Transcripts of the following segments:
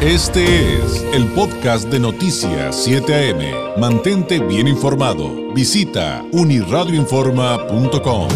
Este es el podcast de Noticias 7 AM. Mantente bien informado. Visita uniradioinforma.com.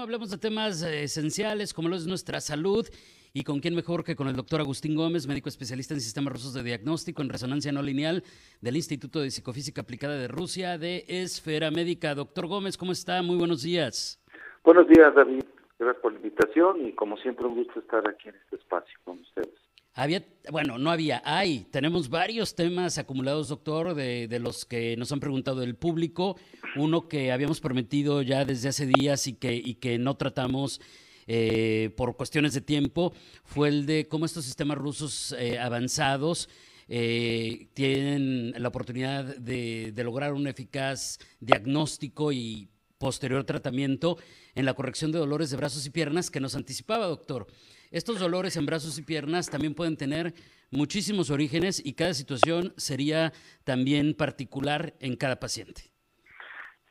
Hablamos de temas eh, esenciales como lo es nuestra salud y con quién mejor que con el doctor Agustín Gómez, médico especialista en sistemas rusos de diagnóstico en resonancia no lineal del Instituto de Psicofísica Aplicada de Rusia de Esfera Médica. Doctor Gómez, ¿cómo está? Muy buenos días. Buenos días, David. Gracias por la invitación y como siempre un gusto estar aquí en este espacio con ustedes. Había, bueno, no había, hay. Tenemos varios temas acumulados, doctor, de, los que nos han preguntado el público. Uno que habíamos prometido ya desde hace días y que, y que no tratamos eh, por cuestiones de tiempo fue el de cómo estos sistemas rusos eh, avanzados eh, tienen la oportunidad de, de lograr un eficaz diagnóstico y posterior tratamiento en la corrección de dolores de brazos y piernas que nos anticipaba, doctor. Estos dolores en brazos y piernas también pueden tener muchísimos orígenes y cada situación sería también particular en cada paciente.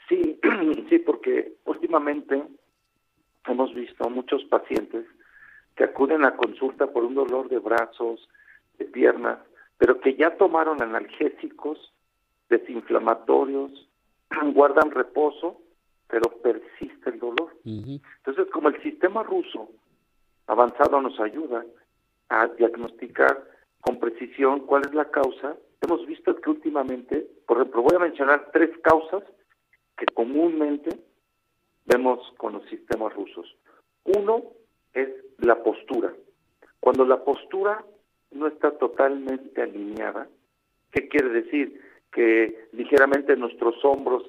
Sí, sí, porque últimamente hemos visto muchos pacientes que acuden a consulta por un dolor de brazos, de piernas, pero que ya tomaron analgésicos, desinflamatorios, guardan reposo pero persiste el dolor. Entonces, como el sistema ruso avanzado nos ayuda a diagnosticar con precisión cuál es la causa, hemos visto que últimamente, por ejemplo, voy a mencionar tres causas que comúnmente vemos con los sistemas rusos. Uno es la postura. Cuando la postura no está totalmente alineada, ¿qué quiere decir? Que ligeramente nuestros hombros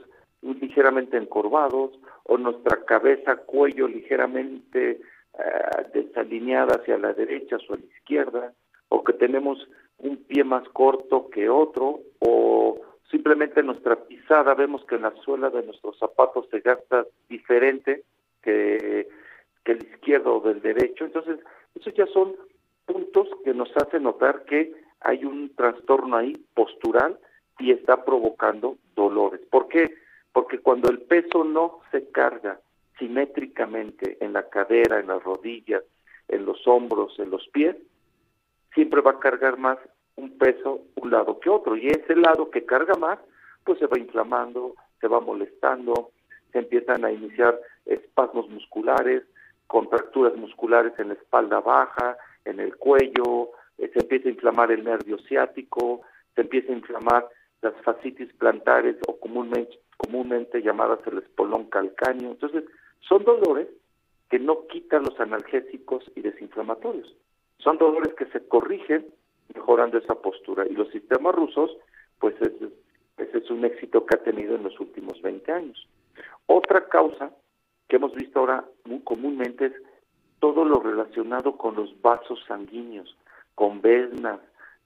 ligeramente encorvados o nuestra cabeza, cuello ligeramente eh, desalineada hacia la derecha o a la izquierda, o que tenemos un pie más corto que otro, o simplemente nuestra pisada, vemos que en la suela de nuestros zapatos se gasta diferente que, que el izquierdo o del derecho. Entonces, esos ya son puntos que nos hacen notar que hay un trastorno ahí postural y está provocando dolores. ¿Por qué? Porque cuando el peso no se carga simétricamente en la cadera, en las rodillas, en los hombros, en los pies, siempre va a cargar más un peso un lado que otro. Y ese lado que carga más, pues se va inflamando, se va molestando, se empiezan a iniciar espasmos musculares, contracturas musculares en la espalda baja, en el cuello, eh, se empieza a inflamar el nervio ciático, se empieza a inflamar las fascitis plantares o comúnmente, comúnmente llamadas el espolón calcáneo. Entonces, son dolores que no quitan los analgésicos y desinflamatorios. Son dolores que se corrigen mejorando esa postura. Y los sistemas rusos, pues ese, ese es un éxito que ha tenido en los últimos 20 años. Otra causa que hemos visto ahora muy comúnmente es todo lo relacionado con los vasos sanguíneos, con venas,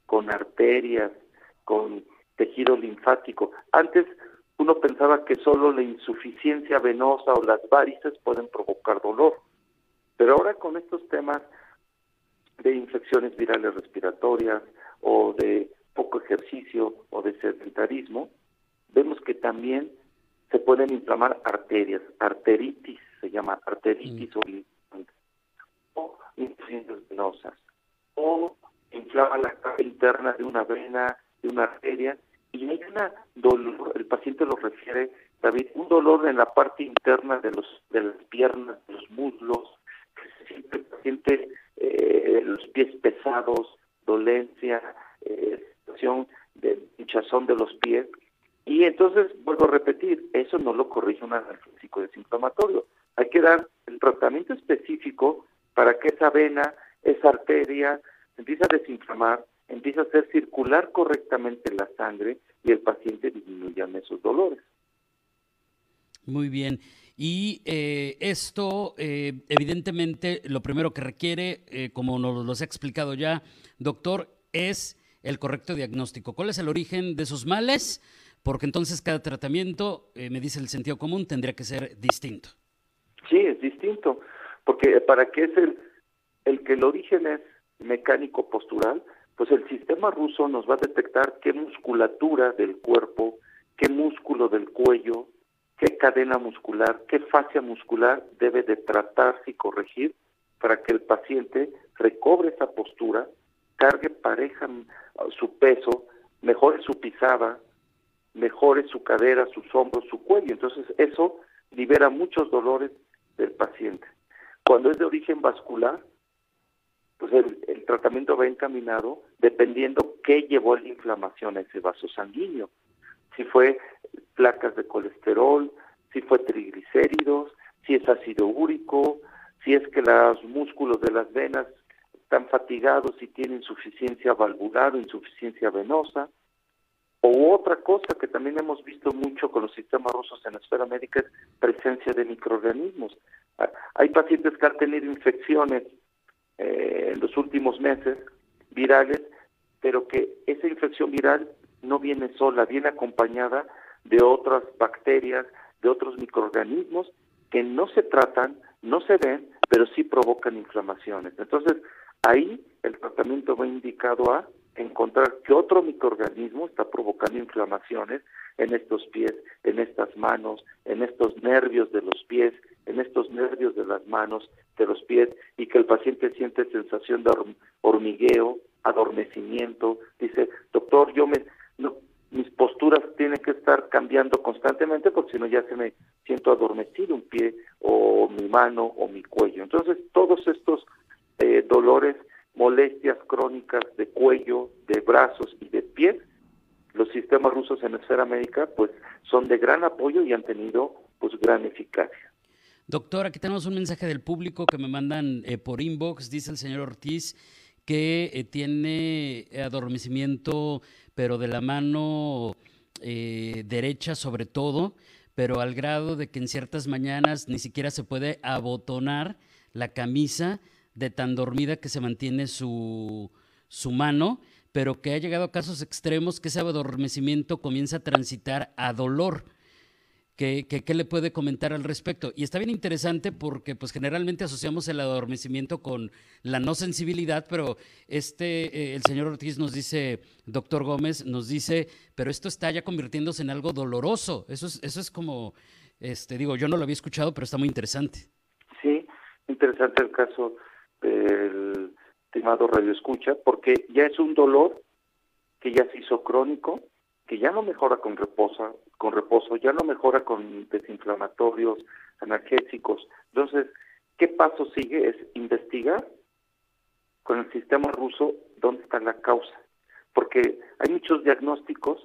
con arterias, con tejido linfático. Antes uno pensaba que solo la insuficiencia venosa o las varices pueden provocar dolor, pero ahora con estos temas de infecciones virales respiratorias o de poco ejercicio o de sedentarismo, vemos que también se pueden inflamar arterias, arteritis se llama arteritis mm. o insuficiencias venosas, o inflama la capa interna de una vena, de una arteria, y hay una dolor, el paciente lo refiere, David, un dolor en la parte interna de los de las piernas, de los muslos, se siente el paciente eh, los pies pesados, dolencia, eh, situación de hinchazón de los pies. Y entonces, vuelvo a repetir, eso no lo corrige un analgésico desinflamatorio. Hay que dar el tratamiento específico para que esa vena, esa arteria, empiece a desinflamar, empieza a hacer circular correctamente la sangre y el paciente disminuya esos dolores. Muy bien. Y eh, esto, eh, evidentemente, lo primero que requiere, eh, como nos lo ha explicado ya, doctor, es el correcto diagnóstico. ¿Cuál es el origen de esos males? Porque entonces cada tratamiento, me dice el sentido común, tendría que ser distinto. Sí, es distinto. Porque para qué es el, el que el origen es mecánico postural, pues el sistema ruso nos va a detectar qué musculatura del cuerpo, qué músculo del cuello, qué cadena muscular, qué fascia muscular debe de tratarse y corregir para que el paciente recobre esa postura, cargue pareja su peso, mejore su pisada, mejore su cadera, sus hombros, su cuello. Entonces eso libera muchos dolores del paciente. Cuando es de origen vascular, pues el, tratamiento va encaminado dependiendo qué llevó la inflamación a ese vaso sanguíneo. Si fue placas de colesterol, si fue triglicéridos, si es ácido úrico, si es que los músculos de las venas están fatigados y tienen insuficiencia valvular o insuficiencia venosa, o otra cosa que también hemos visto mucho con los sistemas rusos en la esfera médica es presencia de microorganismos. Hay pacientes que han tenido infecciones eh, en los últimos meses virales, pero que esa infección viral no viene sola, viene acompañada de otras bacterias, de otros microorganismos que no se tratan, no se ven, pero sí provocan inflamaciones. Entonces, ahí el tratamiento va indicado a encontrar que otro microorganismo está provocando inflamaciones en estos pies, en estas manos, en estos nervios de los pies, en estos nervios de las manos, de los pies, y que el paciente siente sensación de hormigueo, adormecimiento, dice, doctor, yo me, no, mis posturas tienen que estar cambiando constantemente porque si no ya se me siento adormecido un pie o mi mano o mi cuello. Entonces, todos estos eh, dolores molestias crónicas de cuello, de brazos y de pies, los sistemas rusos en la esfera médica pues son de gran apoyo y han tenido pues gran eficacia. Doctor, aquí tenemos un mensaje del público que me mandan eh, por inbox, dice el señor Ortiz que eh, tiene adormecimiento pero de la mano eh, derecha sobre todo, pero al grado de que en ciertas mañanas ni siquiera se puede abotonar la camisa de tan dormida que se mantiene su, su mano, pero que ha llegado a casos extremos que ese adormecimiento comienza a transitar a dolor. ¿Qué, qué, le puede comentar al respecto? Y está bien interesante porque pues generalmente asociamos el adormecimiento con la no sensibilidad, pero este, eh, el señor Ortiz nos dice, doctor Gómez, nos dice, pero esto está ya convirtiéndose en algo doloroso. Eso es, eso es como, este, digo, yo no lo había escuchado, pero está muy interesante. Sí, interesante el caso el estimado Radio Escucha, porque ya es un dolor que ya se hizo crónico, que ya no mejora con reposo, con reposo, ya no mejora con desinflamatorios, analgésicos. Entonces, ¿qué paso sigue? Es investigar con el sistema ruso dónde está la causa, porque hay muchos diagnósticos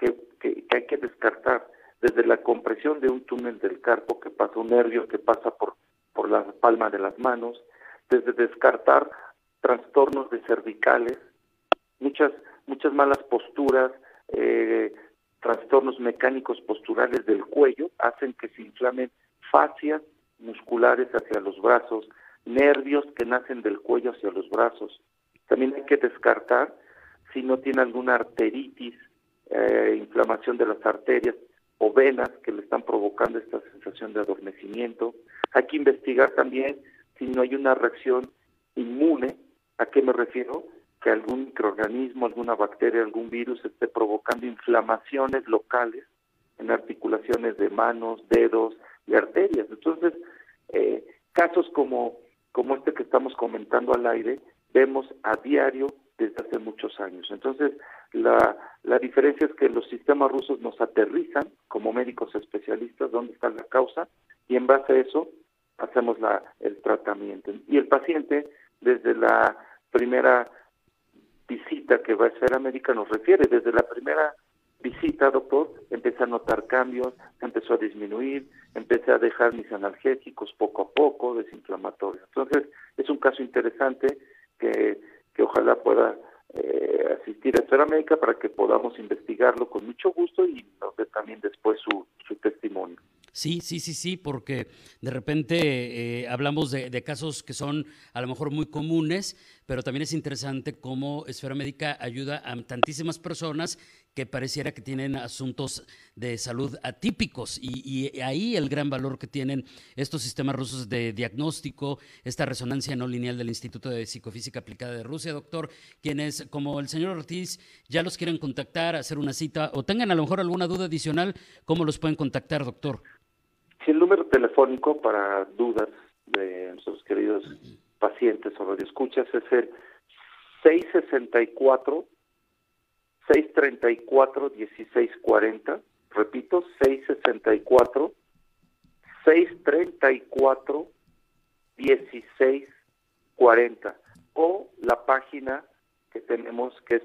que, que, hay que descartar, desde la compresión de un túnel del carpo que pasa un nervio que pasa por, por la palma de las manos, desde descartar trastornos de cervicales, muchas, muchas malas posturas, eh, trastornos mecánicos posturales del cuello hacen que se inflamen fascias musculares hacia los brazos, nervios que nacen del cuello hacia los brazos. También hay que descartar si no tiene alguna arteritis, eh, inflamación de las arterias o venas que le están provocando esta sensación de adormecimiento. Hay que investigar también si no hay una reacción inmune, ¿a qué me refiero? Que algún microorganismo, alguna bacteria, algún virus esté provocando inflamaciones locales en articulaciones de manos, dedos y arterias. Entonces, eh, casos como, como este que estamos comentando al aire, vemos a diario desde hace muchos años. Entonces, la, la diferencia es que los sistemas rusos nos aterrizan como médicos especialistas dónde está la causa y en base a eso hacemos la, el tratamiento. Y el paciente, desde la primera visita que va a hacer a médica, nos refiere, desde la primera visita, doctor, empecé a notar cambios, empezó a disminuir, empecé a dejar mis analgésicos poco a poco, desinflamatorios. Entonces, es un caso interesante que, que ojalá pueda eh, asistir a Esfera Médica para que podamos investigarlo con mucho gusto y nos dé también después su, su testimonio. Sí, sí, sí, sí, porque de repente eh, hablamos de, casos que son a lo mejor muy comunes, pero también es interesante cómo Esfera Médica ayuda a tantísimas personas que pareciera que tienen asuntos de salud atípicos y, ahí el gran valor que tienen estos sistemas rusos de diagnóstico, esta resonancia no lineal del Instituto de Psicofísica Aplicada de Rusia, doctor, quienes como el señor Ortiz ya los quieren contactar, hacer una cita o tengan a lo mejor alguna duda adicional, ¿cómo los pueden contactar, doctor? Sí, el número telefónico para dudas de nuestros queridos pacientes o radioescuchas es el 664 634 1640, repito, 664 634 1640 o la página que tenemos que es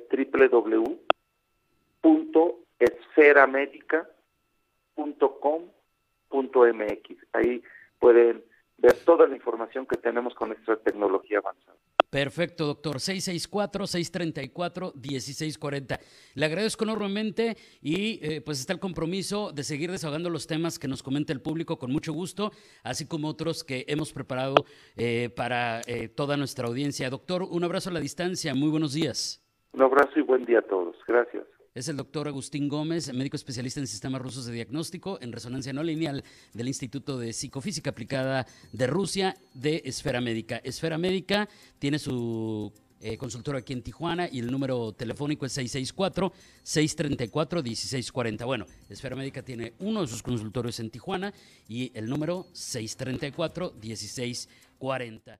www.esferamedica.com.mx. Ahí pueden ver toda la información que tenemos con nuestra tecnología avanzada. Perfecto, doctor. 664-634-1640. Le agradezco enormemente y eh, pues está el compromiso de seguir desahogando los temas que nos comenta el público con mucho gusto, así como otros que hemos preparado eh, para eh, toda nuestra audiencia. Doctor, un abrazo a la distancia. Muy buenos días. Un abrazo y buen día a todos. Gracias. Es el doctor Agustín Gómez, médico especialista en sistemas rusos de diagnóstico en resonancia no lineal del Instituto de Psicofísica Aplicada de Rusia de Esfera Médica. Esfera Médica tiene su eh, consultor aquí en Tijuana y el número telefónico es 664-634-1640. Bueno, Esfera Médica tiene uno de sus consultorios en Tijuana y el número 634-1640.